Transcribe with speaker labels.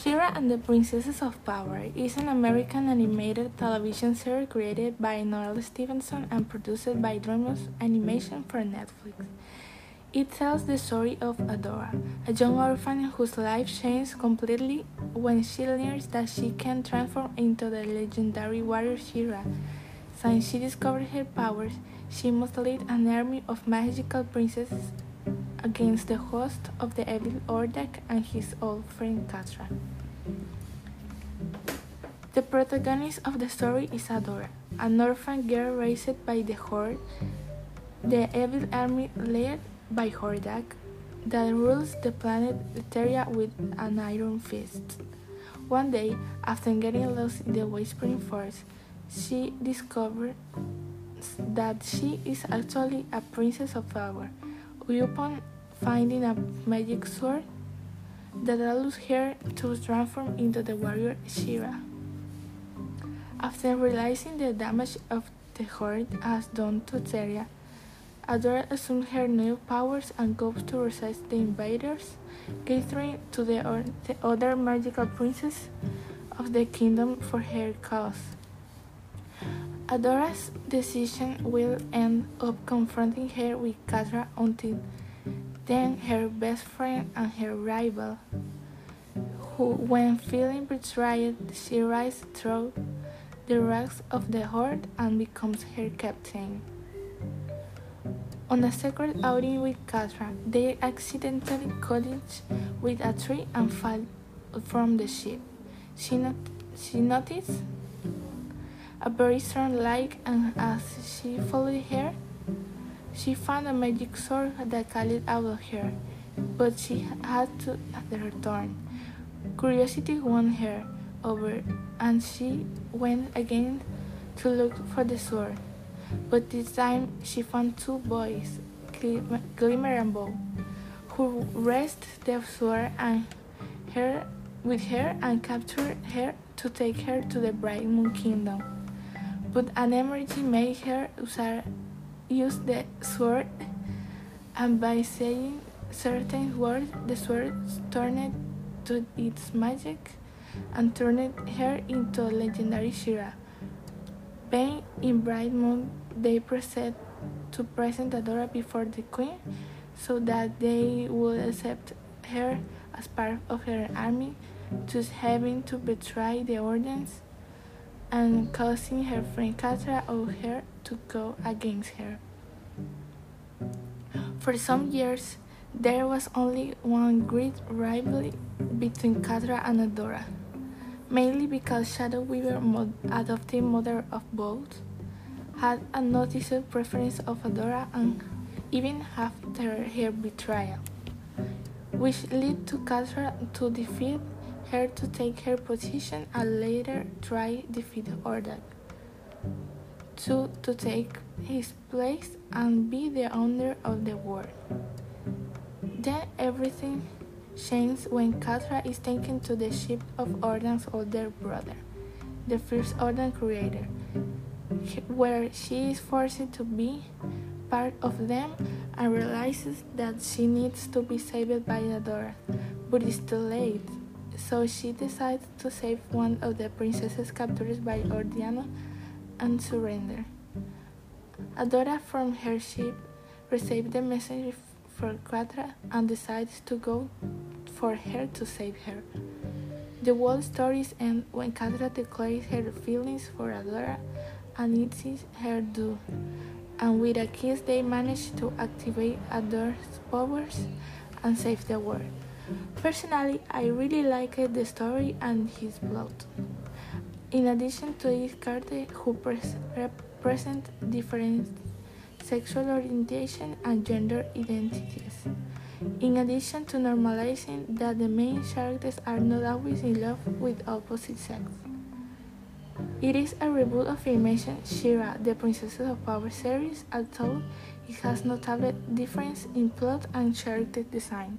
Speaker 1: She-Ra and the Princesses of Power is an American animated television series created by Noelle Stevenson and produced by DreamWorks Animation for Netflix. It tells the story of Adora, a young orphan whose life changes completely when she learns that she can transform into the legendary warrior She-Ra. Since she discovered her powers, she must lead an army of magical princesses against the host of the evil Hordak and his old friend Catra. The protagonist of the story is Adora, an orphan girl raised by the Horde, the evil army led by Hordak that rules the planet Etheria with an iron fist. One day, after getting lost in the Whispering Forest, she discovers that she is actually a princess of power upon finding a magic sword that allows her to transform into the warrior She-Ra. After realizing the damage of the Horde has done to Etheria, Adora assumes her new powers and goes to resist the invaders, gathering to the, the other magical princes of the kingdom for her cause. Adora's decision will end up confronting her with Catra until then her best friend and her rival, who, when feeling betrayed, she rises through the ranks of the horde and becomes her captain. On a secret outing with Catra, they accidentally collide with a tree and fall from the ship. She, not- she noticed a very strong light, and as she followed her, she found a magic sword that called out of her, but she had to return. Curiosity won her over, and she went again to look for the sword. But this time she found two boys, Glimmer and Bow, who wrested the sword and her with her and captured her to take her to the Bright Moon Kingdom but an emergency made her use the sword, and by saying certain words, the sword turned to its magic and turned her into a legendary She-Ra. Being in Bright Moon, they proceed to present Adora before the queen so that they would accept her as part of her army, just having to betray the orders and causing her friend Catra her to go against her. For some years, there was only one great rivalry between Catra and Adora, mainly because Shadow Weaver, mod- adopted mother of both, had a noticeable preference of Adora and even after her betrayal, which led to Catra to defeat her to take her position and later try defeat Hordak. Two, to take his place and be the owner of the world. Then everything changes when Catra is taken to the ship of Hordak's older brother, the first Hordak creator, where she is forced to be part of them and realizes that she needs to be saved by Adora, but it's too late so she decides to save one of the princesses captured by Hordiano and surrender. Adora from her ship receives the message for Catra and decides to go for her to save her. The whole story ends when Catra declares her feelings for Adora and it's her due. And with a kiss, they manage to activate Adora's powers and save the world. Personally, I really liked the story and his plot. In addition to his character who represent different sexual orientation and gender identities. In addition to normalizing that the main characters are not always in love with opposite sex. It is a reboot of Filmation She-Ra, the Princesses of Power series, although it has notable difference in plot and character design.